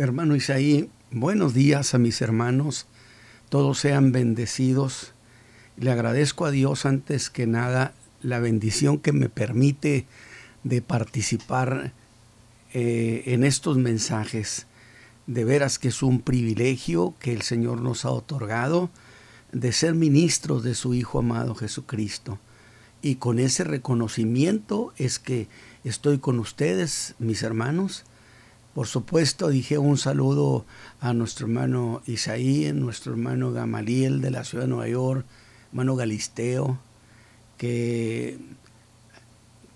Hermano Isaí, buenos días a mis hermanos, todos sean bendecidos. Le agradezco a Dios antes que nada la bendición que me permite de participar eh, en estos mensajes. De veras que es un privilegio que el Señor nos ha otorgado de ser ministros de su Hijo amado Jesucristo. Y con ese reconocimiento es que estoy con ustedes, mis hermanos, por supuesto, dije un saludo a nuestro hermano Isaí, nuestro hermano Gamaliel de la ciudad de Nueva York, hermano Galisteo, que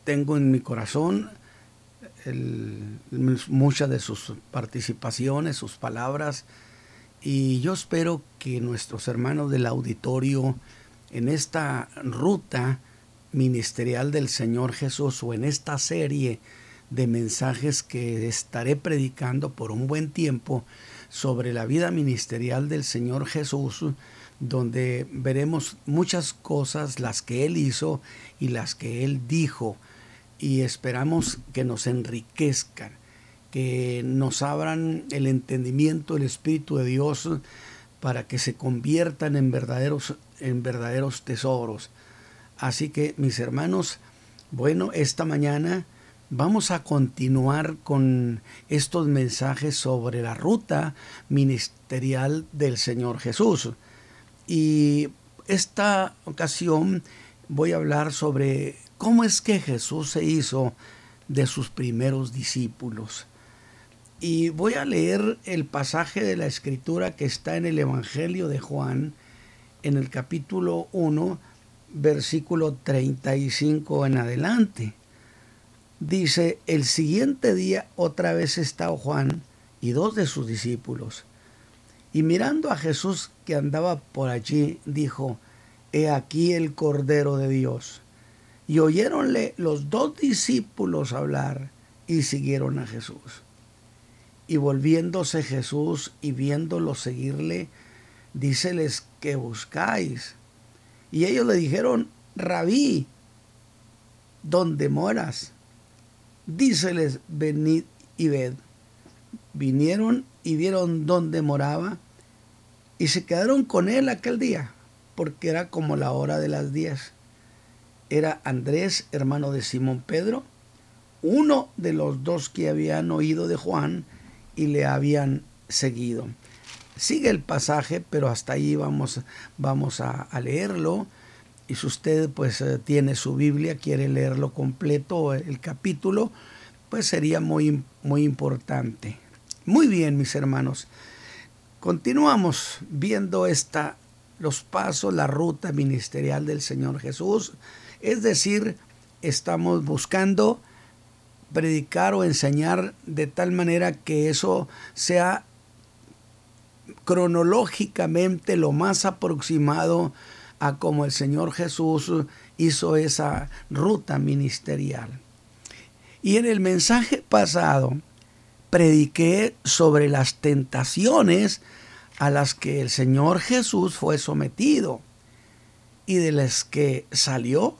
tengo en mi corazón muchas de sus participaciones, sus palabras, y yo espero que nuestros hermanos del auditorio en esta ruta ministerial del Señor Jesús o en esta serie de mensajes que estaré predicando por un buen tiempo sobre la vida ministerial del Señor Jesús, donde veremos muchas cosas, las que Él hizo y las que Él dijo, y esperamos que nos enriquezcan, que nos abran el entendimiento, el Espíritu de Dios, para que se conviertan en verdaderos, en verdaderos tesoros. Así que, mis hermanos, bueno, esta mañana Vamos a continuar con estos mensajes sobre la ruta ministerial del Señor Jesús. Y esta ocasión voy a hablar sobre cómo es que Jesús se hizo de sus primeros discípulos. Y voy a leer el pasaje de la escritura que está en el Evangelio de Juan, en el capítulo 1, versículo 35 en adelante. Dice, el siguiente día otra vez estaba Juan y dos de sus discípulos. Y mirando a Jesús que andaba por allí, dijo, He aquí el Cordero de Dios. Y oyéronle los dos discípulos hablar y siguieron a Jesús. Y volviéndose Jesús y viéndolo seguirle, díceles que buscáis. Y ellos le dijeron, Rabí, ¿dónde moras? Díceles, venid y ved. Vinieron y vieron dónde moraba y se quedaron con él aquel día, porque era como la hora de las diez. Era Andrés, hermano de Simón Pedro, uno de los dos que habían oído de Juan y le habían seguido. Sigue el pasaje, pero hasta ahí vamos, vamos a, a leerlo y si usted pues eh, tiene su Biblia, quiere leerlo completo, el capítulo, pues sería muy, muy importante. Muy bien, mis hermanos. Continuamos viendo esta, los pasos, la ruta ministerial del Señor Jesús. Es decir, estamos buscando predicar o enseñar de tal manera que eso sea cronológicamente lo más aproximado a como el Señor Jesús hizo esa ruta ministerial. Y en el mensaje pasado prediqué sobre las tentaciones a las que el Señor Jesús fue sometido y de las que salió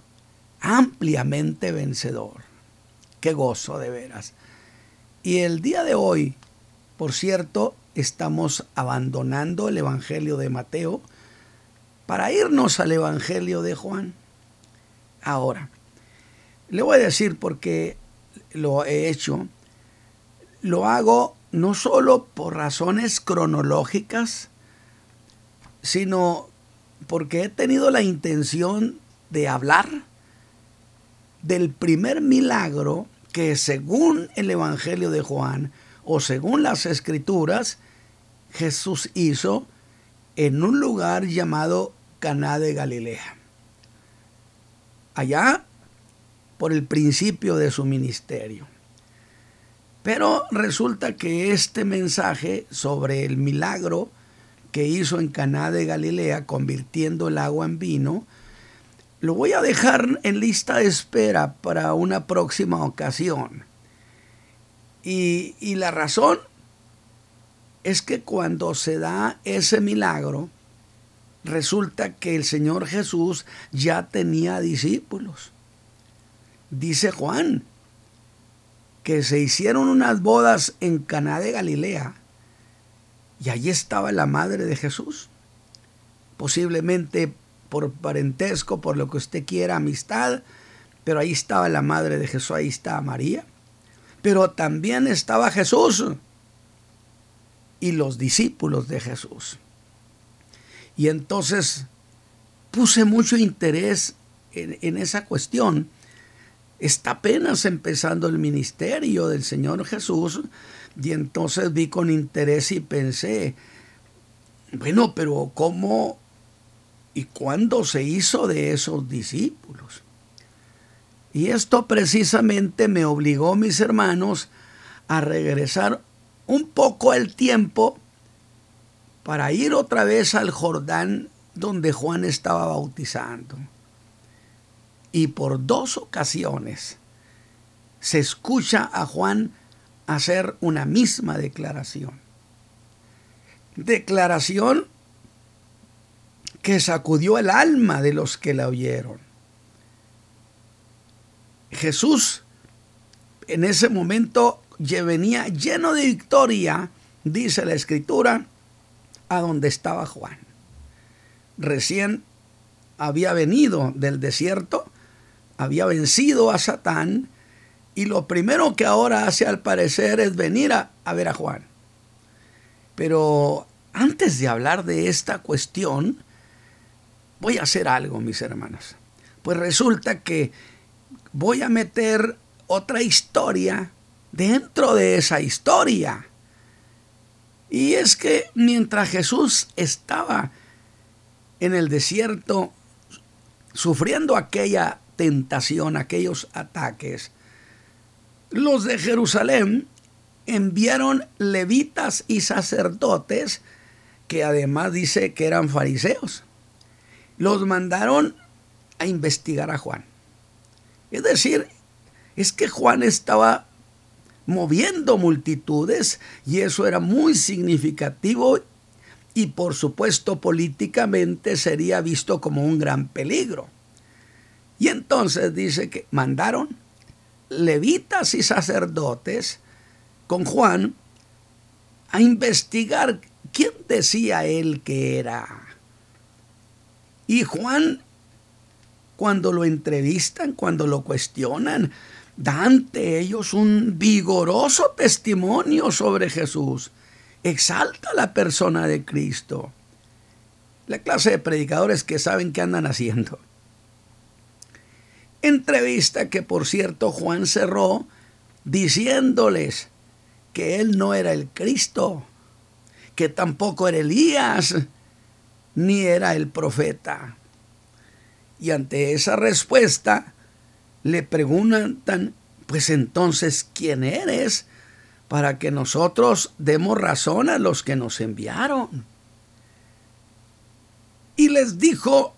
ampliamente vencedor. Qué gozo de veras. Y el día de hoy, por cierto, estamos abandonando el Evangelio de Mateo para irnos al Evangelio de Juan. Ahora, le voy a decir por qué lo he hecho. Lo hago no solo por razones cronológicas, sino porque he tenido la intención de hablar del primer milagro que según el Evangelio de Juan o según las escrituras, Jesús hizo en un lugar llamado Caná de Galilea. Allá por el principio de su ministerio. Pero resulta que este mensaje sobre el milagro que hizo en Caná de Galilea convirtiendo el agua en vino, lo voy a dejar en lista de espera para una próxima ocasión. Y, y la razón es que cuando se da ese milagro, resulta que el Señor Jesús ya tenía discípulos. Dice Juan que se hicieron unas bodas en Caná de Galilea Y allí estaba la madre de Jesús. Posiblemente por parentesco, por lo que usted quiera, amistad, pero ahí estaba la madre de Jesús, ahí estaba María. Pero también estaba Jesús y los discípulos de Jesús. Y entonces puse mucho interés en, esa cuestión está apenas empezando el ministerio del Señor Jesús y entonces vi con interés y pensé, bueno, pero ¿cómo y cuándo se hizo de esos discípulos? Y esto precisamente me obligó, mis hermanos, a regresar un poco el tiempo para ir otra vez al Jordán donde Juan estaba bautizando y por dos ocasiones se escucha a Juan hacer una misma declaración. Declaración que sacudió el alma de los que la oyeron. Jesús en ese momento venía lleno de victoria, dice la escritura, a donde estaba Juan. Recién había venido del desierto había vencido a Satán y lo primero que ahora hace al parecer es venir a, ver a Juan. Pero antes de hablar de esta cuestión, voy a hacer algo, mis hermanos. Pues resulta que voy a meter otra historia dentro de esa historia. Y es que mientras Jesús estaba en el desierto sufriendo aquella tentación, aquellos ataques, los de Jerusalén enviaron levitas y sacerdotes, que además dice que eran fariseos. Los mandaron a investigar a Juan. Es decir, es que Juan estaba moviendo multitudes y eso era muy significativo y por supuesto políticamente sería visto como un gran peligro. Y entonces dice que mandaron levitas y sacerdotes con Juan a investigar quién decía él que era. Y Juan, cuando lo entrevistan, cuando lo cuestionan, da ante ellos un vigoroso testimonio sobre Jesús. Exalta la persona de Cristo. La clase de predicadores que saben qué andan haciendo. Entrevista que por cierto Juan cerró diciéndoles que él no era el Cristo, que tampoco era Elías, ni era el profeta. Y ante esa respuesta le preguntan, pues entonces, ¿quién eres? Para que nosotros demos razón a los que nos enviaron. Y les dijo,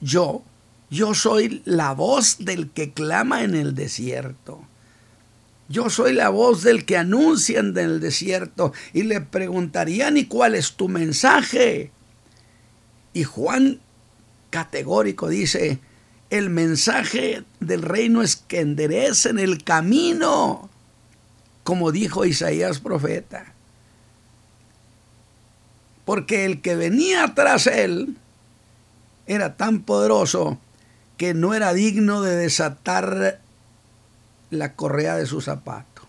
yo yo soy la voz del que clama en el desierto. Yo soy la voz del que anuncia en el desierto. Y le preguntarían, ¿y cuál es tu mensaje? Y Juan categórico dice, el mensaje del reino es que enderecen el camino, como dijo Isaías profeta. Porque el que venía tras él era tan poderoso que no era digno de desatar la correa de su zapato.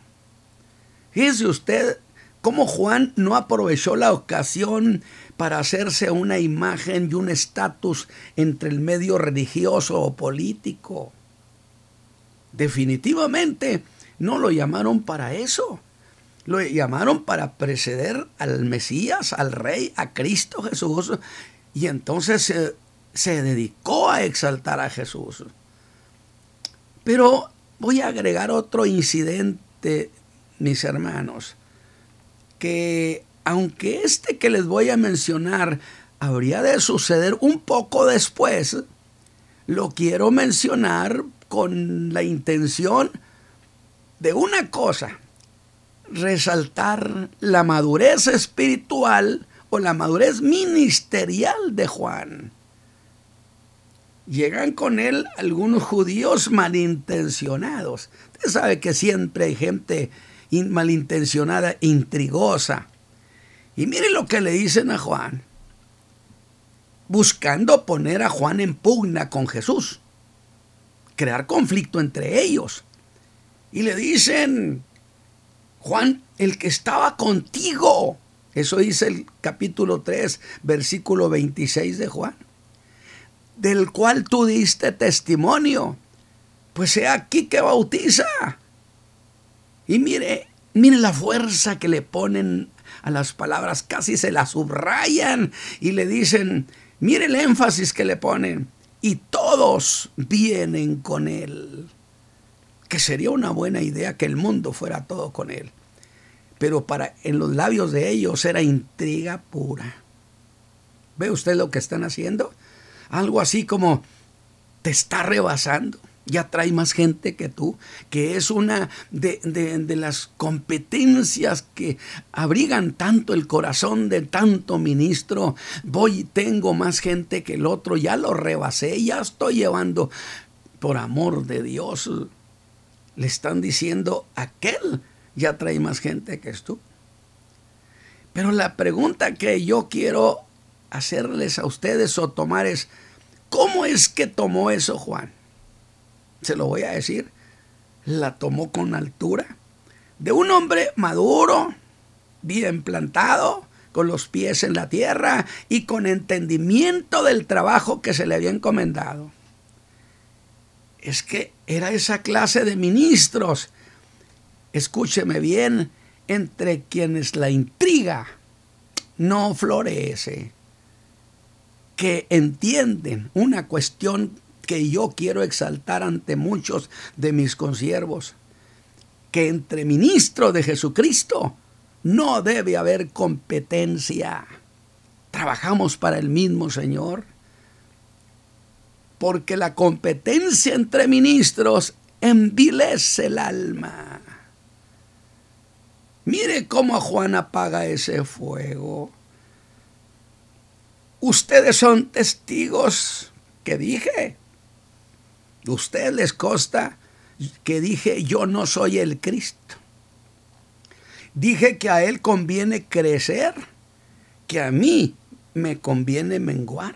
Fíjese usted cómo Juan no aprovechó la ocasión para hacerse una imagen y un estatus entre el medio religioso o político. Definitivamente no lo llamaron para eso. Lo llamaron para preceder al Mesías, al Rey, a Cristo Jesús. Y entonces eh, se dedicó a exaltar a Jesús. Pero voy a agregar otro incidente, mis hermanos, que aunque este que les voy a mencionar habría de suceder un poco después, lo quiero mencionar con la intención de una cosa, resaltar la madurez espiritual o la madurez ministerial de Juan llegan con él algunos judíos malintencionados. Usted sabe que siempre hay gente malintencionada, intrigosa. Y mire lo que le dicen a Juan, buscando poner a Juan en pugna con Jesús, crear conflicto entre ellos. Y le dicen, Juan, el que estaba contigo, eso dice el capítulo 3, versículo 26 de Juan, del cual tú diste testimonio, pues sea aquí que bautiza. Y mire, mire la fuerza que le ponen a las palabras, casi se las subrayan y le dicen, mire el énfasis que le ponen, y todos vienen con él. Que sería una buena idea que el mundo fuera todo con él. Pero para en los labios de ellos era intriga pura. ¿Ve usted lo que están haciendo? Algo así como te está rebasando ya trae más gente que tú, que es una de, las competencias que abrigan tanto el corazón de tanto ministro. Voy, tengo más gente que el otro, ya lo rebasé, ya estoy llevando, por amor de Dios, le están diciendo, aquel ya trae más gente que tú. Pero la pregunta que yo quiero hacerles a ustedes o tomar es, ¿cómo es que tomó eso Juan? Se lo voy a decir, la tomó con altura. De un hombre maduro, bien plantado, con los pies en la tierra y con entendimiento del trabajo que se le había encomendado. Es que era esa clase de ministros, escúcheme bien, entre quienes la intriga no florece, que entienden una cuestión que yo quiero exaltar ante muchos de mis consiervos, que entre ministros de Jesucristo no debe haber competencia. Trabajamos para el mismo Señor. Porque la competencia entre ministros envilece el alma. Mire cómo Juan apaga ese fuego. Ustedes son testigos que dije Usted les consta que dije yo no soy el Cristo. Dije que a Él conviene crecer, que a mí me conviene menguar,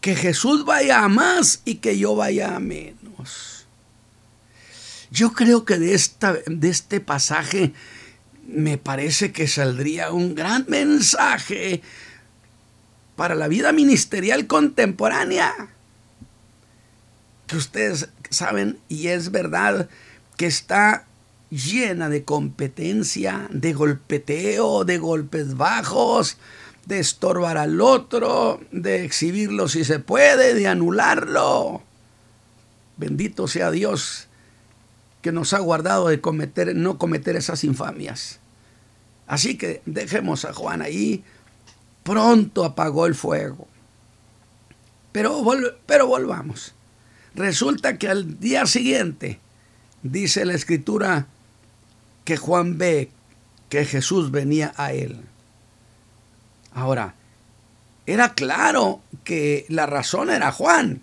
que Jesús vaya a más y que yo vaya a menos. Yo creo que de, esta, de este pasaje me parece que saldría un gran mensaje para la vida ministerial contemporánea ustedes saben y es verdad que está llena de competencia, de golpeteo, de golpes bajos, de estorbar al otro, de exhibirlo si se puede, de anularlo. Bendito sea Dios que nos ha guardado de cometer, no cometer esas infamias. Así que dejemos a Juan ahí. Pronto apagó el fuego. Pero, pero volvamos. Resulta que al día siguiente, dice la escritura, que Juan ve que Jesús venía a él. Ahora, era claro que la razón era Juan.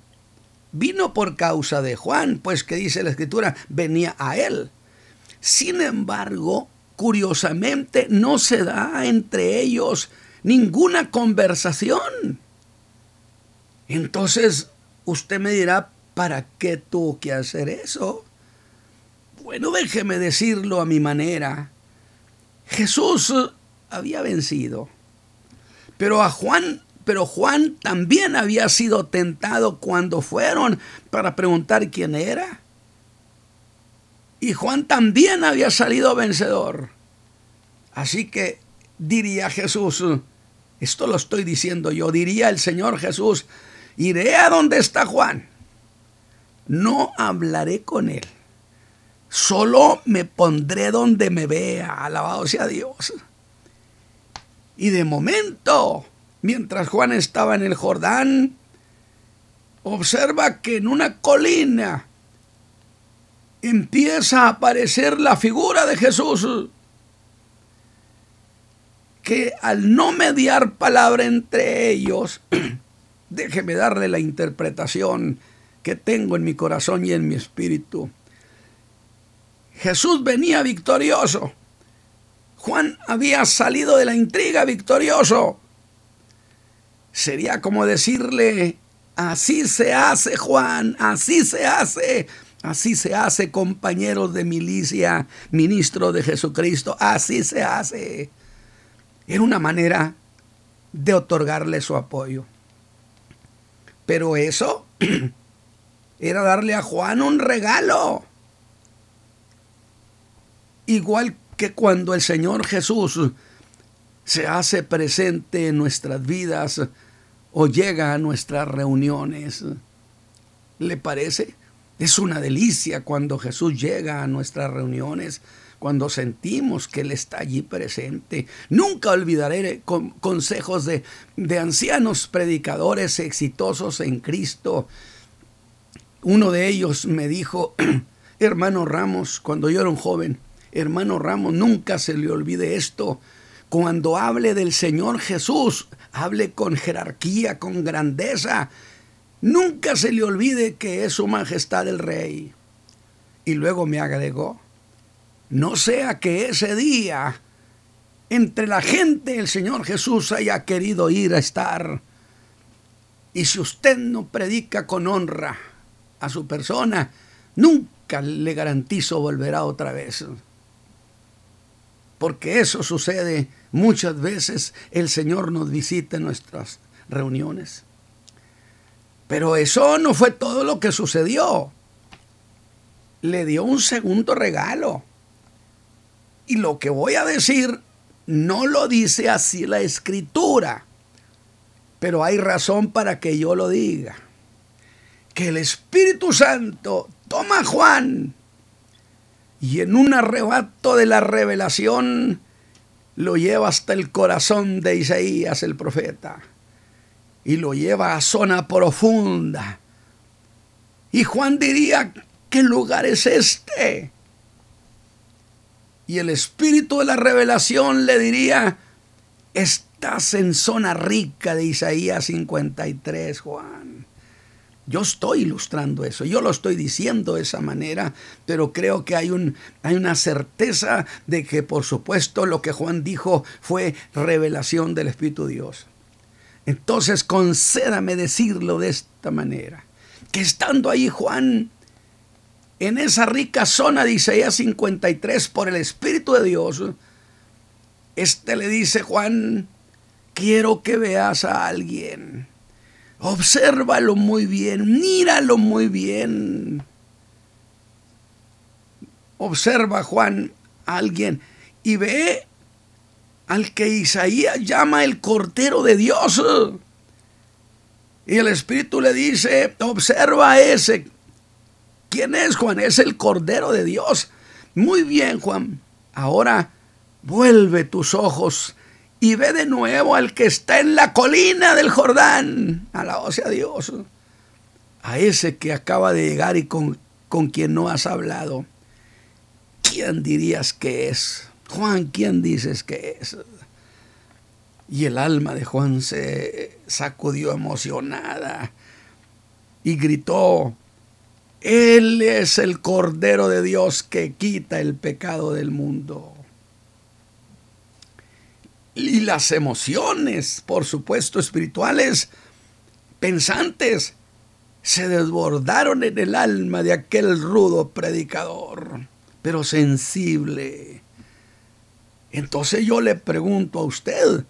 Vino por causa de Juan, pues que dice la escritura, venía a él. Sin embargo, curiosamente no se da entre ellos ninguna conversación. Entonces, usted me dirá, ¿Para qué tuvo que hacer eso? Bueno, déjeme decirlo a mi manera. Jesús había vencido. Pero a Juan, pero Juan también había sido tentado cuando fueron para preguntar quién era. Y Juan también había salido vencedor. Así que diría Jesús, esto lo estoy diciendo yo, diría el Señor Jesús, iré a donde está Juan no hablaré con él. Solo me pondré donde me vea, alabado sea Dios. Y de momento, mientras Juan estaba en el Jordán, observa que en una colina empieza a aparecer la figura de Jesús, que al no mediar palabra entre ellos, déjeme darle la interpretación que tengo en mi corazón y en mi espíritu. Jesús venía victorioso. Juan había salido de la intriga victorioso. Sería como decirle, así se hace Juan, así se hace, así se hace compañeros de milicia, ministro de Jesucristo, así se hace. Era una manera de otorgarle su apoyo. Pero eso era darle a Juan un regalo. Igual que cuando el Señor Jesús se hace presente en nuestras vidas o llega a nuestras reuniones. ¿Le parece? Es una delicia cuando Jesús llega a nuestras reuniones, cuando sentimos que Él está allí presente. Nunca olvidaré consejos de, de ancianos predicadores exitosos en Cristo. Uno de ellos me dijo, hermano Ramos, cuando yo era un joven, hermano Ramos, nunca se le olvide esto. Cuando hable del Señor Jesús, hable con jerarquía, con grandeza. Nunca se le olvide que es su majestad el rey. Y luego me agregó, no sea que ese día entre la gente el Señor Jesús haya querido ir a estar. Y si usted no predica con honra a su persona, nunca le garantizo volverá otra vez porque eso sucede muchas veces. El Señor nos visita en nuestras reuniones. Pero eso no fue todo lo que sucedió. Le dio un segundo regalo. Y lo que voy a decir no lo dice así la escritura, pero hay razón para que yo lo diga. Que el Espíritu Santo toma a Juan y en un arrebato de la revelación lo lleva hasta el corazón de Isaías el profeta y lo lleva a zona profunda. Y Juan diría, ¿qué lugar es este? Y el espíritu de la revelación le diría, estás en zona rica de Isaías 53, Juan. Yo estoy ilustrando eso, yo lo estoy diciendo de esa manera, pero creo que hay, un, hay una certeza de que por supuesto lo que Juan dijo fue revelación del Espíritu Dios. Entonces concédame decirlo de esta manera, que estando ahí Juan en esa rica zona de Isaías 53 por el Espíritu de Dios, este le dice Juan, quiero que veas a alguien Obsérvalo muy bien, míralo muy bien. Observa Juan a alguien y ve al que Isaías llama el Cordero de Dios. Y el Espíritu le dice, observa a ese. ¿Quién es Juan? Es el Cordero de Dios. Muy bien, Juan. Ahora vuelve tus ojos y ve de nuevo al que está en la colina del Jordán. Alabado sea Dios. A ese que acaba de llegar y con, con quien no has hablado. ¿Quién dirías que es? Juan, ¿quién dices que es? Y el alma de Juan se sacudió emocionada y gritó, Él es el Cordero de Dios que quita el pecado del mundo y las emociones, por supuesto, espirituales, pensantes, se desbordaron en el alma de aquel rudo predicador, pero sensible. Entonces yo le pregunto a usted,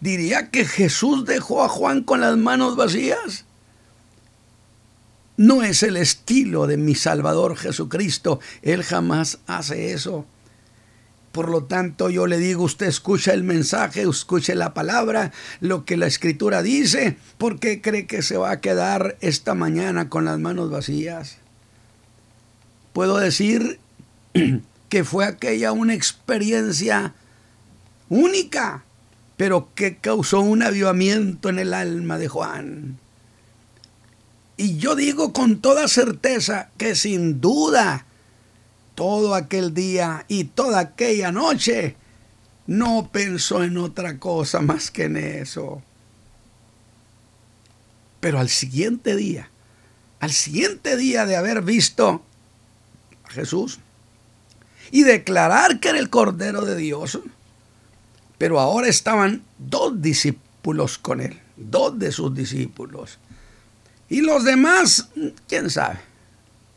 ¿diría que Jesús dejó a Juan con las manos vacías? No es el estilo de mi Salvador Jesucristo. Él jamás hace eso. Por lo tanto, yo le digo, usted escucha el mensaje, escuche la palabra, lo que la escritura dice, ¿por qué cree que se va a quedar esta mañana con las manos vacías? Puedo decir que fue aquella una experiencia única, pero que causó un avivamiento en el alma de Juan. Y yo digo con toda certeza que sin duda, todo aquel día y toda aquella noche no pensó en otra cosa más que en eso. Pero al siguiente día, al siguiente día de haber visto a Jesús y declarar que era el Cordero de Dios. Pero ahora estaban dos discípulos con él, dos de sus discípulos. Y los demás, quién sabe,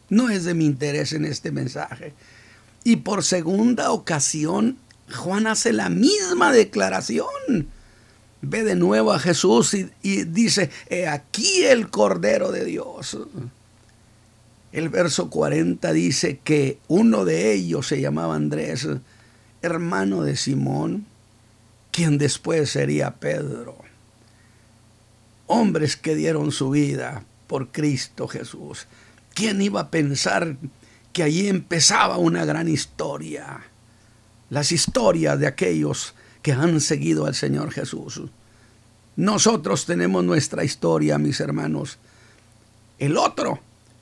no es de mi interés en este mensaje. Y por segunda ocasión, Juan hace la misma declaración. Ve de nuevo a Jesús y, dice, he aquí el Cordero de Dios. El verso 40 dice que uno de ellos se llamaba Andrés, hermano de Simón, quien después sería Pedro. Hombres que dieron su vida por Cristo Jesús. ¿Quién iba a pensar que allí empezaba una gran historia? Las historias de aquellos que han seguido al Señor Jesús. Nosotros tenemos nuestra historia, mis hermanos. El otro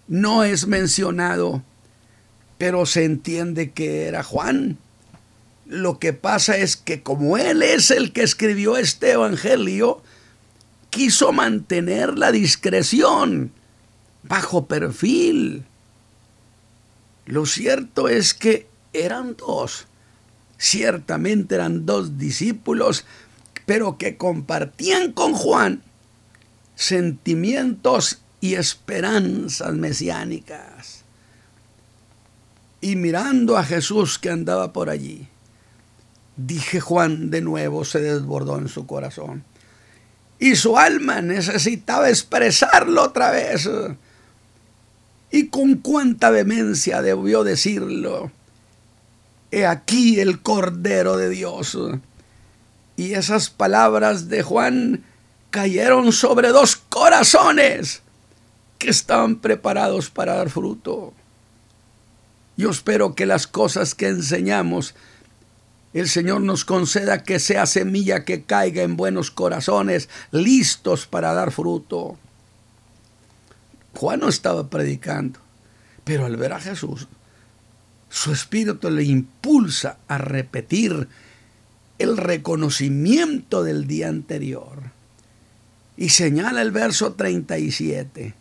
no es mencionado, pero se entiende que era Juan. Lo que pasa es que como él es el que escribió este evangelio, quiso mantener la discreción bajo perfil. Lo cierto es que eran dos, ciertamente eran dos discípulos, pero que compartían con Juan sentimientos y esperanzas mesiánicas. Y mirando a Jesús que andaba por allí, dije Juan de nuevo se desbordó en su corazón. Y su alma necesitaba expresarlo otra vez. Y con cuánta vehemencia debió decirlo. He aquí el Cordero de Dios. Y esas palabras de Juan cayeron sobre dos corazones que estaban preparados para dar fruto. Yo espero que las cosas que enseñamos, el Señor nos conceda que sea semilla que caiga en buenos corazones, listos para dar fruto. Juan no estaba predicando, pero al ver a Jesús, su espíritu le impulsa a repetir el reconocimiento del día anterior. Y señala el verso 37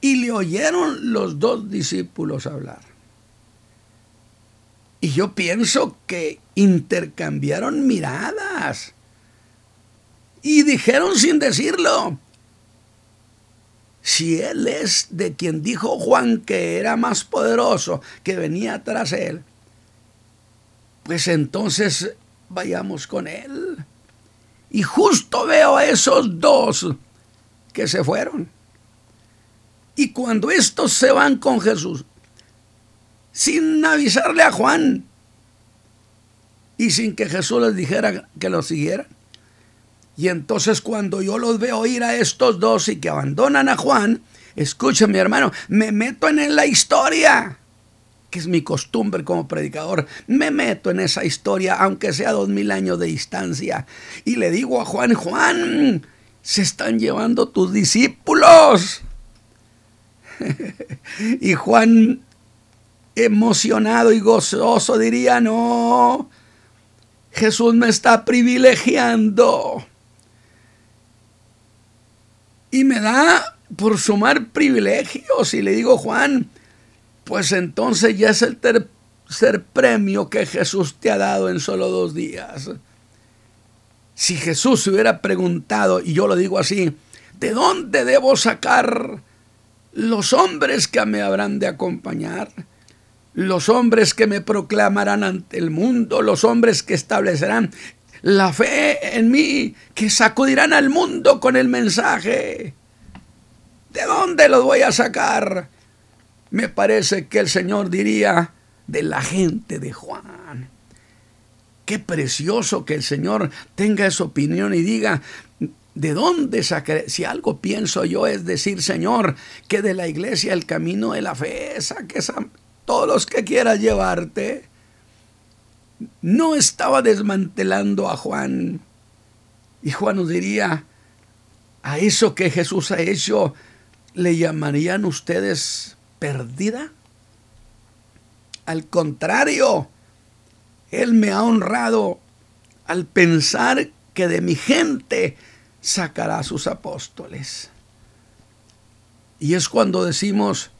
y le oyeron los dos discípulos hablar. Y yo pienso que intercambiaron miradas. Y dijeron sin decirlo, si él es de quien dijo Juan que era más poderoso, que venía tras él, pues entonces vayamos con él. Y justo veo a esos dos que se fueron. Y cuando estos se van con Jesús, sin avisarle a Juan y sin que Jesús les dijera que lo siguieran. Y entonces cuando yo los veo ir a estos dos y que abandonan a Juan, escucha mi hermano, me meto en la historia, que es mi costumbre como predicador, me meto en esa historia, aunque sea dos mil años de distancia, y le digo a Juan, Juan, se están llevando tus discípulos. y Juan, emocionado y gozoso, diría, no, Jesús me está privilegiando. Y me da por sumar privilegios. Y le digo, Juan, pues entonces ya es el tercer premio que Jesús te ha dado en solo dos días. Si Jesús se hubiera preguntado, y yo lo digo así, ¿de dónde debo sacar los hombres que me habrán de acompañar, los hombres que me proclamarán ante el mundo, los hombres que establecerán la fe en mí, que sacudirán al mundo con el mensaje. ¿De dónde los voy a sacar? Me parece que el Señor diría de la gente de Juan. Qué precioso que el Señor tenga esa opinión y diga, ¿De dónde sacaré? Si algo pienso yo es decir, Señor, que de la iglesia el camino de la fe, saques a todos los que quieras llevarte. No estaba desmantelando a Juan. Y Juan nos diría, a eso que Jesús ha hecho, ¿le llamarían ustedes perdida? Al contrario, Él me ha honrado al pensar que de mi gente sacará a sus apóstoles. Y es cuando decimos,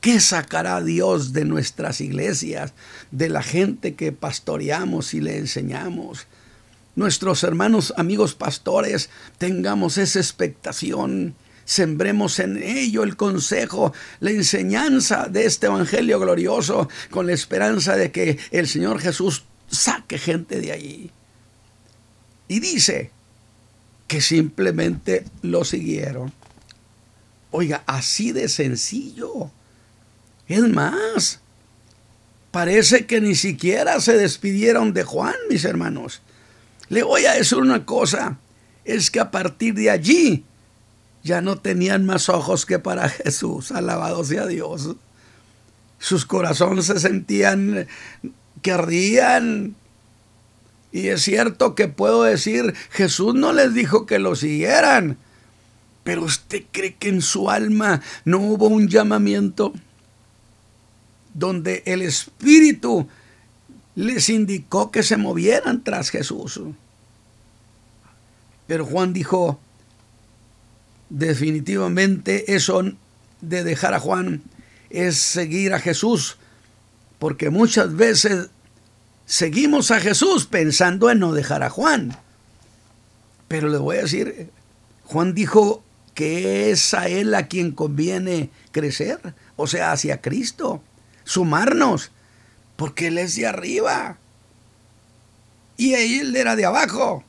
¿Qué sacará Dios de nuestras iglesias, de la gente que pastoreamos y le enseñamos? Nuestros hermanos, amigos pastores, tengamos esa expectación, sembremos en ello el consejo, la enseñanza de este Evangelio glorioso, con la esperanza de que el Señor Jesús saque gente de allí. Y dice que simplemente lo siguieron. Oiga, así de sencillo. Es más, parece que ni siquiera se despidieron de Juan, mis hermanos. Le voy a decir una cosa, es que a partir de allí ya no tenían más ojos que para Jesús, alabado sea Dios. Sus corazones se sentían que ardían. Y es cierto que puedo decir, Jesús no les dijo que lo siguieran, pero usted cree que en su alma no hubo un llamamiento donde el Espíritu les indicó que se movieran tras Jesús. Pero Juan dijo, definitivamente eso de dejar a Juan es seguir a Jesús, porque muchas veces seguimos a Jesús pensando en no dejar a Juan. Pero le voy a decir, Juan dijo que es a él a quien conviene crecer, o sea, hacia Cristo sumarnos, porque Él es de arriba y Él era de abajo.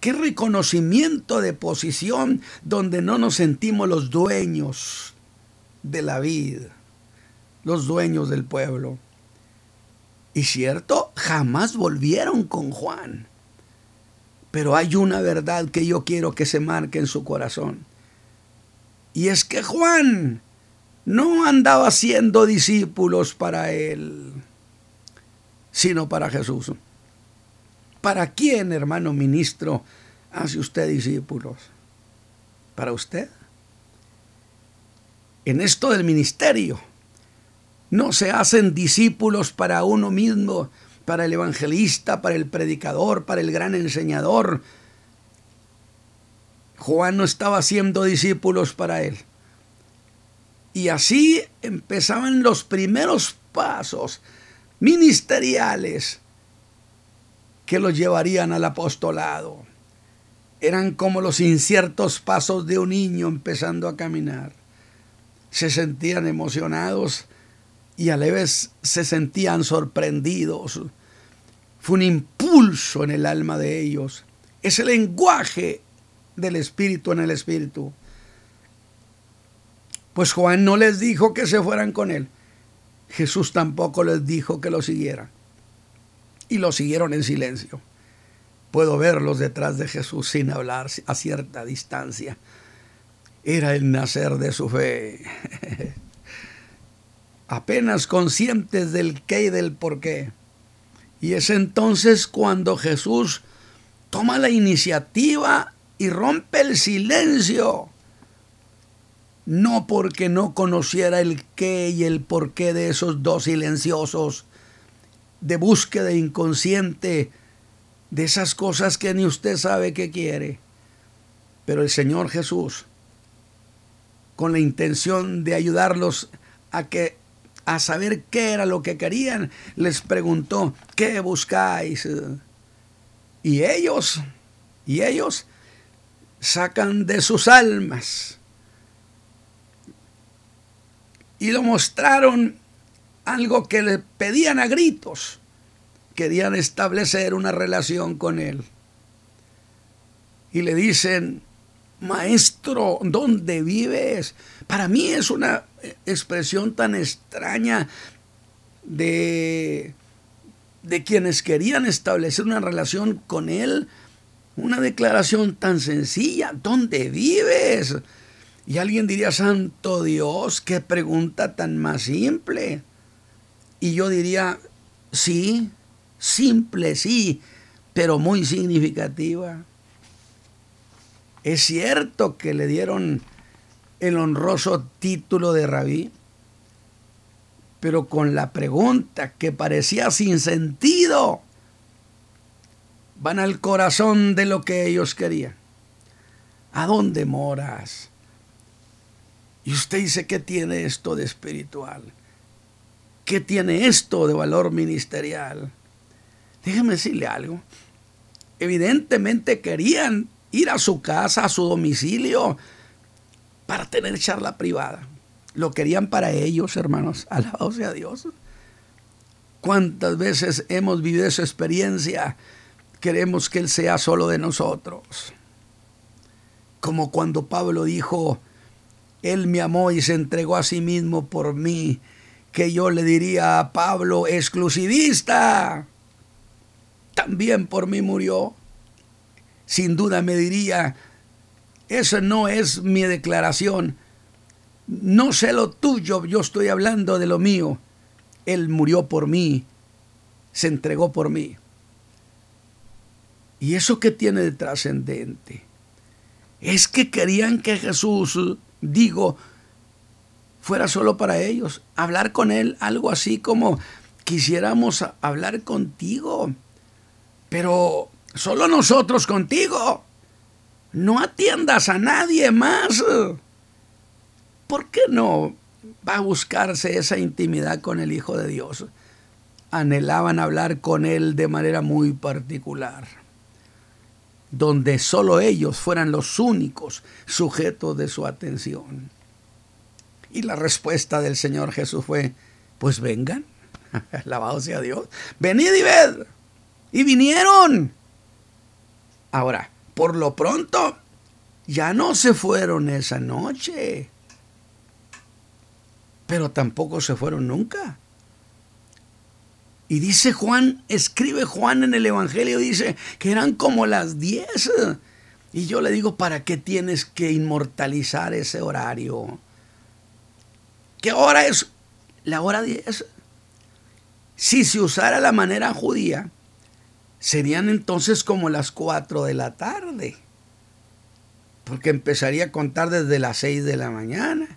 Qué reconocimiento de posición donde no nos sentimos los dueños de la vida, los dueños del pueblo. Y cierto, jamás volvieron con Juan. Pero hay una verdad que yo quiero que se marque en su corazón. Y es que Juan no andaba haciendo discípulos para él, sino para Jesús. ¿Para quién, hermano ministro, hace usted discípulos? ¿Para usted? En esto del ministerio, no se hacen discípulos para uno mismo, para el evangelista, para el predicador, para el gran enseñador. Juan no estaba haciendo discípulos para él. Y así empezaban los primeros pasos ministeriales que los llevarían al apostolado. Eran como los inciertos pasos de un niño empezando a caminar. Se sentían emocionados y a la vez se sentían sorprendidos. Fue un impulso en el alma de ellos. Es el lenguaje del Espíritu en el Espíritu. Pues Juan no les dijo que se fueran con él. Jesús tampoco les dijo que lo siguieran. Y lo siguieron en silencio. Puedo verlos detrás de Jesús sin hablar a cierta distancia. Era el nacer de su fe. Apenas conscientes del qué y del por qué. Y es entonces cuando Jesús toma la iniciativa y rompe el silencio no porque no conociera el qué y el porqué de esos dos silenciosos, de búsqueda inconsciente, de esas cosas que ni usted sabe que quiere. Pero el Señor Jesús, con la intención de ayudarlos a que a saber qué era lo que querían, les preguntó, ¿qué buscáis? Y ellos, y ellos sacan de sus almas y lo mostraron algo que le pedían a gritos. Querían establecer una relación con él. Y le dicen, maestro, ¿dónde vives? Para mí es una expresión tan extraña de, de quienes querían establecer una relación con él. Una declaración tan sencilla, ¿dónde vives? Y alguien diría, Santo Dios, qué pregunta tan más simple. Y yo diría, sí, simple, sí, pero muy significativa. Es cierto que le dieron el honroso título de rabí, pero con la pregunta que parecía sin sentido, van al corazón de lo que ellos querían. ¿A dónde moras? Y usted dice, ¿qué tiene esto de espiritual? ¿Qué tiene esto de valor ministerial? Déjeme decirle algo. Evidentemente querían ir a su casa, a su domicilio, para tener charla privada. Lo querían para ellos, hermanos. Alabado sea Dios. ¿Cuántas veces hemos vivido esa experiencia? Queremos que Él sea solo de nosotros. Como cuando Pablo dijo, Él me amó y se entregó a sí mismo por mí, que yo le diría a Pablo, exclusivista, también por mí murió. Sin duda me diría, esa no es mi declaración, no sé lo tuyo, yo estoy hablando de lo mío. Él murió por mí, se entregó por mí. ¿Y eso qué tiene de trascendente? Es que querían que Jesús, digo, fuera solo para ellos, hablar con Él, algo así como quisiéramos hablar contigo, pero solo nosotros contigo. No atiendas a nadie más. ¿Por qué no va a buscarse esa intimidad con el Hijo de Dios. Anhelaban hablar con Él de manera muy particular, donde solo ellos fueran los únicos sujetos de su atención. Y la respuesta del Señor Jesús fue, pues vengan, alabado sea Dios, venid y ved. Y vinieron. Ahora, por lo pronto, ya no se fueron esa noche pero tampoco se fueron nunca. Y dice Juan, escribe Juan en el Evangelio, dice que eran como las 10. Y yo le digo, ¿para qué tienes que inmortalizar ese horario? ¿Qué hora es? La hora 10. Si se usara la manera judía, serían entonces como las 4 de la tarde. Porque empezaría a contar desde las 6 de la mañana.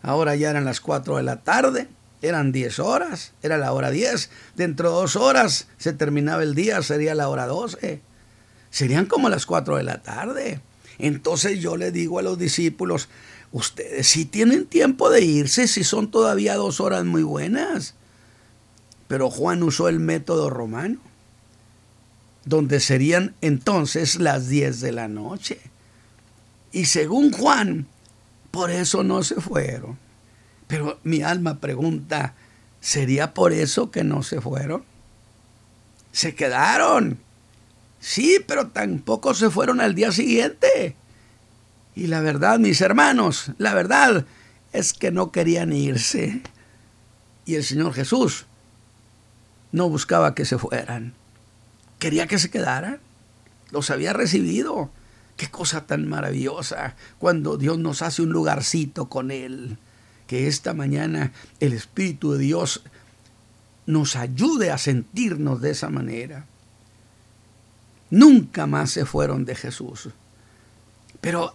Ahora ya eran las 4 de la tarde, eran 10 horas, era la hora 10. Dentro de dos horas se terminaba el día, sería la hora 12. Serían como las 4 de la tarde. Entonces yo le digo a los discípulos, ustedes sí tienen tiempo de irse, si son todavía dos horas muy buenas. Pero Juan usó el método romano, donde serían entonces las 10 de la noche. Y según Juan, por eso no se fueron. Pero mi alma pregunta, ¿sería por eso que no se fueron? Se quedaron. Sí, pero tampoco se fueron al día siguiente. Y la verdad, mis hermanos, la verdad es que no querían irse. Y el Señor Jesús no buscaba que se fueran. Quería que se quedaran. Los había recibido. Qué cosa tan maravillosa cuando Dios nos hace un lugarcito con Él. Que esta mañana el Espíritu de Dios nos ayude a sentirnos de esa manera. Nunca más se fueron de Jesús. Pero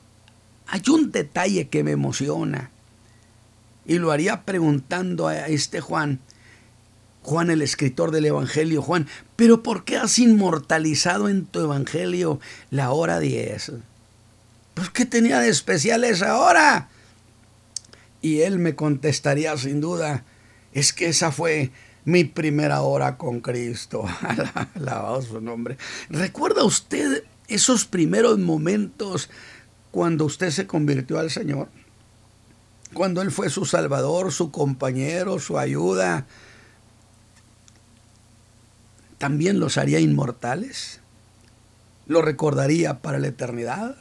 hay un detalle que me emociona. Y lo haría preguntando a este Juan, Juan el escritor del Evangelio, Juan, pero ¿por qué has inmortalizado en tu Evangelio la hora 10? Pues ¿qué tenía de especial esa hora? Y él me contestaría sin duda, es que esa fue mi primera hora con Cristo. Alabado su nombre. ¿Recuerda usted esos primeros momentos cuando usted se convirtió al Señor? Cuando Él fue su Salvador, su compañero, su ayuda, también los haría inmortales, lo recordaría para la eternidad.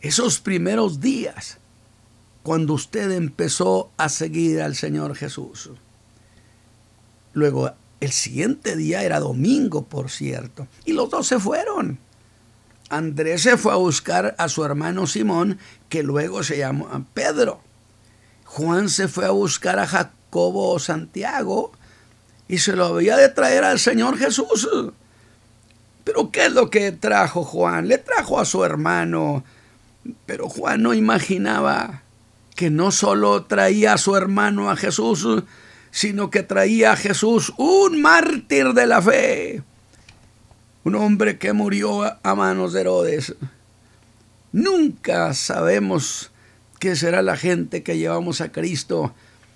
Esos primeros días, cuando usted empezó a seguir al Señor Jesús. Luego, el siguiente día era domingo, por cierto, y los dos se fueron. Andrés se fue a buscar a su hermano Simón, que luego se llamó Pedro. Juan se fue a buscar a Jacobo o Santiago, y se lo había de traer al Señor Jesús. Pero ¿qué es lo que trajo Juan? Le trajo a su hermano. Pero Juan no imaginaba que no solo traía a su hermano a Jesús, sino que traía a Jesús un mártir de la fe. Un hombre que murió a manos de Herodes. Nunca sabemos ¿Qué será la gente que llevamos a Cristo?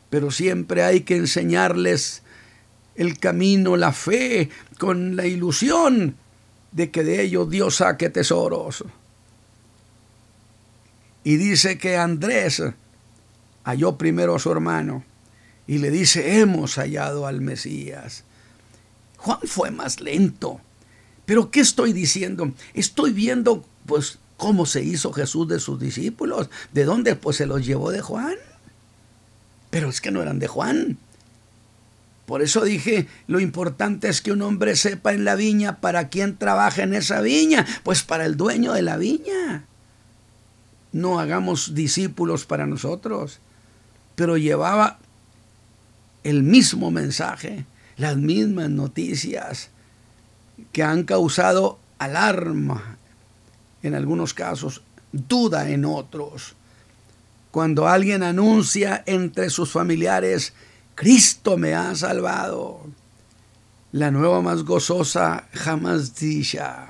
Pero siempre hay que enseñarles el camino, la fe, con la ilusión de que de ellos Dios saque tesoros. Y dice que Andrés halló primero a su hermano y le dice, hemos hallado al Mesías. Juan fue más lento. Pero ¿qué estoy diciendo? Estoy viendo pues cómo se hizo Jesús de sus discípulos. ¿De dónde? Pues se los llevó de Juan. Pero es que no eran de Juan. Por eso dije, lo importante es que un hombre sepa en la viña para quién trabaja en esa viña, pues para el dueño de la viña. No hagamos discípulos para nosotros, pero llevaba el mismo mensaje, las mismas noticias que han causado alarma en algunos casos, duda en otros. Cuando alguien anuncia entre sus familiares, Cristo me ha salvado, la nueva más gozosa jamás dicha.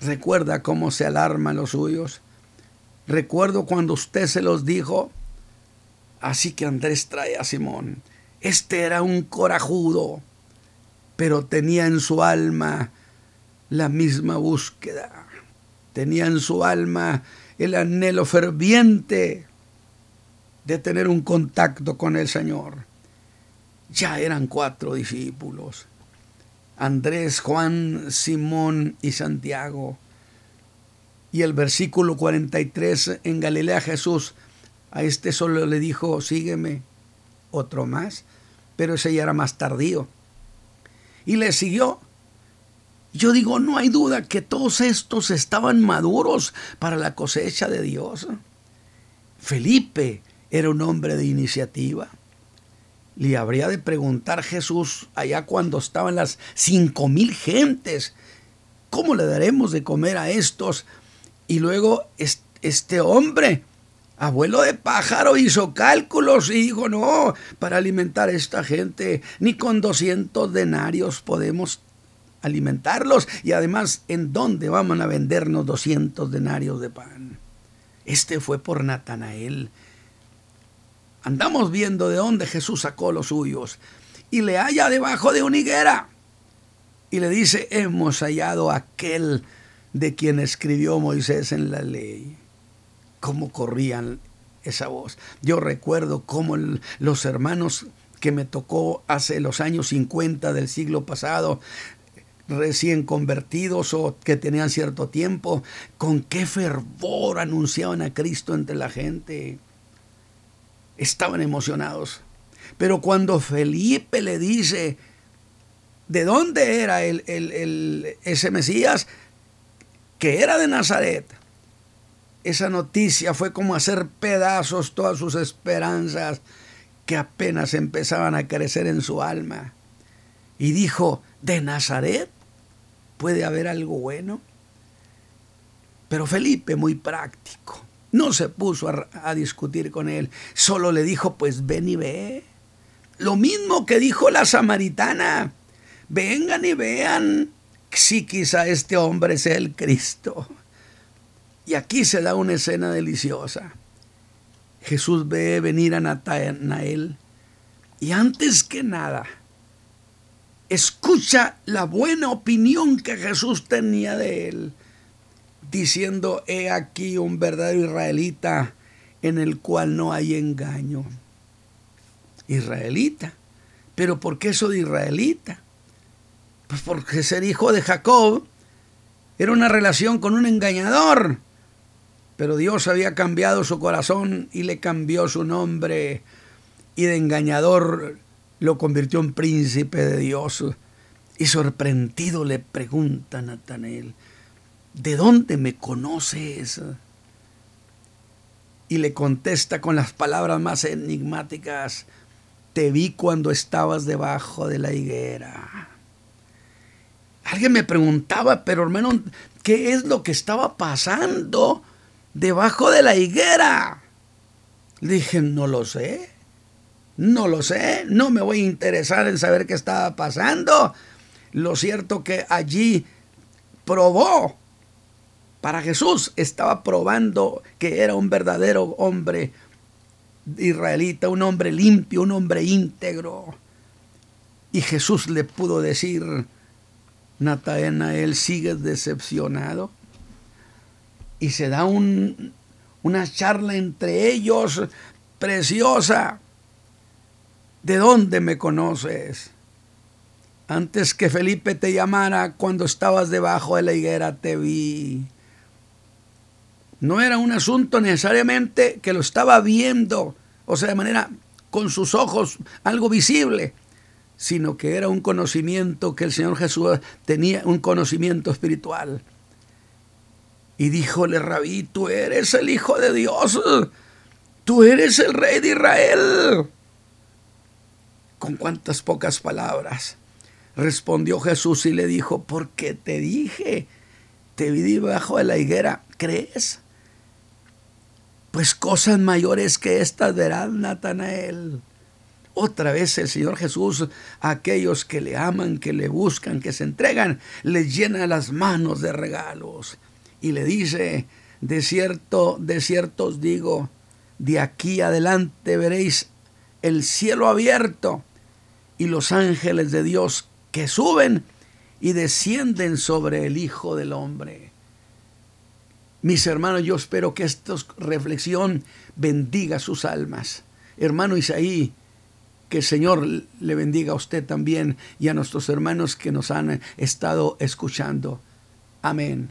Recuerda cómo se alarman los suyos. Recuerdo cuando usted se los dijo. Así que Andrés trae a Simón. Este era un corajudo, pero tenía en su alma la misma búsqueda. Tenía en su alma el anhelo ferviente de tener un contacto con el Señor. Ya eran cuatro discípulos. Andrés, Juan, Simón y Santiago. Y el versículo 43 en Galilea Jesús a este solo le dijo, sígueme, otro más, pero ese ya era más tardío. Y le siguió yo digo, no hay duda que todos estos estaban maduros para la cosecha de Dios. Felipe era un hombre de iniciativa. Le habría de preguntar Jesús allá cuando estaban las cinco mil gentes, ¿cómo le daremos de comer a estos? Y luego este hombre, abuelo de pájaro, hizo cálculos y dijo, no, para alimentar a esta gente, ni con 200 denarios podemos alimentarlos y además en dónde vamos a vendernos 200 denarios de pan. Este fue por Natanael. Andamos viendo de dónde Jesús sacó los suyos y le halla debajo de una higuera y le dice, hemos hallado aquel de quien escribió Moisés en la ley. ¿Cómo corrían esa voz? Yo recuerdo cómo los hermanos que me tocó hace los años 50 del siglo pasado recién convertidos o que tenían cierto tiempo, con qué fervor anunciaban a Cristo entre la gente. Estaban emocionados. Pero cuando Felipe le dice, ¿de dónde era el, ese Mesías? Que era de Nazaret. Esa noticia fue como hacer pedazos todas sus esperanzas que apenas empezaban a crecer en su alma. Y dijo, ¿de Nazaret? ¿Puede haber algo bueno? Pero Felipe, muy práctico, no se puso a, discutir con él, solo le dijo, pues ven y ve. Lo mismo que dijo la samaritana, vengan y vean si quizá este hombre sea el Cristo. Y aquí se da una escena deliciosa. Jesús ve venir a Natanael y antes que nada, escucha la buena opinión que Jesús tenía de él, diciendo, he aquí un verdadero israelita en el cual no hay engaño. Israelita. ¿Pero por qué eso de israelita? Pues porque ser hijo de Jacob era una relación con un engañador. Pero Dios había cambiado su corazón y le cambió su nombre. Y de engañador lo convirtió en príncipe de Dios. Y sorprendido le pregunta a ¿de dónde me conoces? Y le contesta con las palabras más enigmáticas, te vi cuando estabas debajo de la higuera. Alguien me preguntaba, pero hermano, ¿qué es lo que estaba pasando debajo de la higuera? Le dije, no lo sé. No lo sé, no me voy a interesar en saber qué estaba pasando. Lo cierto que allí probó Para Jesús estaba probando que era un verdadero hombre israelita, un hombre limpio, un hombre íntegro. Y Jesús le pudo decir, Natanael, ¿sigues decepcionado? Y se da un, una charla entre ellos preciosa. ¿De dónde me conoces? Antes que Felipe te llamara, cuando estabas debajo de la higuera, te vi. No era un asunto necesariamente que lo estaba viendo, o sea, de manera con sus ojos, algo visible, sino que era un conocimiento que el Señor Jesús tenía, un conocimiento espiritual. Y díjole, Rabí, tú eres el Hijo de Dios, tú eres el Rey de Israel. Con cuántas pocas palabras. Respondió Jesús y le dijo, porque te dije, te vi debajo de la higuera, ¿crees? Pues cosas mayores que estas verán, Natanael. Otra vez el Señor Jesús a aquellos que le aman, que le buscan, que se entregan, les llena las manos de regalos. Y le dice, de cierto, de cierto os digo, de aquí adelante veréis el cielo abierto y los ángeles de Dios que suben y descienden sobre el Hijo del Hombre. Mis hermanos, yo espero que esta reflexión bendiga sus almas. Hermano Isaí, que el Señor le bendiga a usted también y a nuestros hermanos que nos han estado escuchando. Amén.